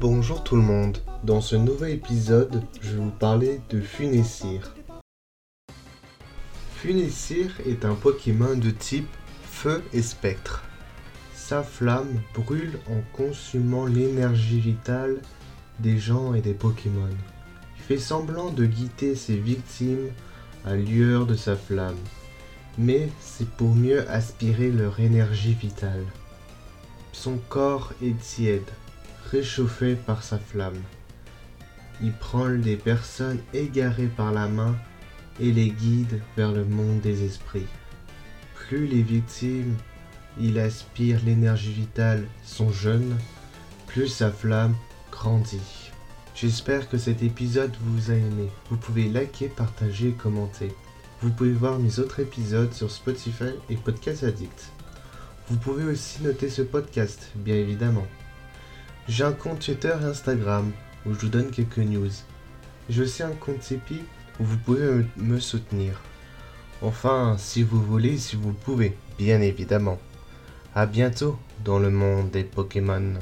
Bonjour tout le monde, dans ce nouvel épisode, je vais vous parler de Funessir. Funessir est un Pokémon de type Feu et Spectre. Sa flamme brûle en consumant l'énergie vitale des gens et des Pokémon. Il fait semblant de guider ses victimes à lueur de sa flamme, mais c'est pour mieux aspirer leur énergie vitale. Son corps est tiède, réchauffé par sa flamme. Il prend des personnes égarées par la main et les guide vers le monde des esprits. Plus les victimes il aspire l'énergie vitale sont jeunes, plus sa flamme grandit. J'espère que cet épisode vous a aimé. Vous pouvez liker, partager et commenter. Vous pouvez voir mes autres épisodes sur Spotify et Podcast Addict. Vous pouvez aussi noter ce podcast, bien évidemment. J'ai un compte Twitter et Instagram où je vous donne quelques news. J'ai aussi un compte Tipeee où vous pouvez me soutenir. Enfin, si vous voulez, si vous pouvez, bien évidemment. A bientôt dans le monde des Pokémon.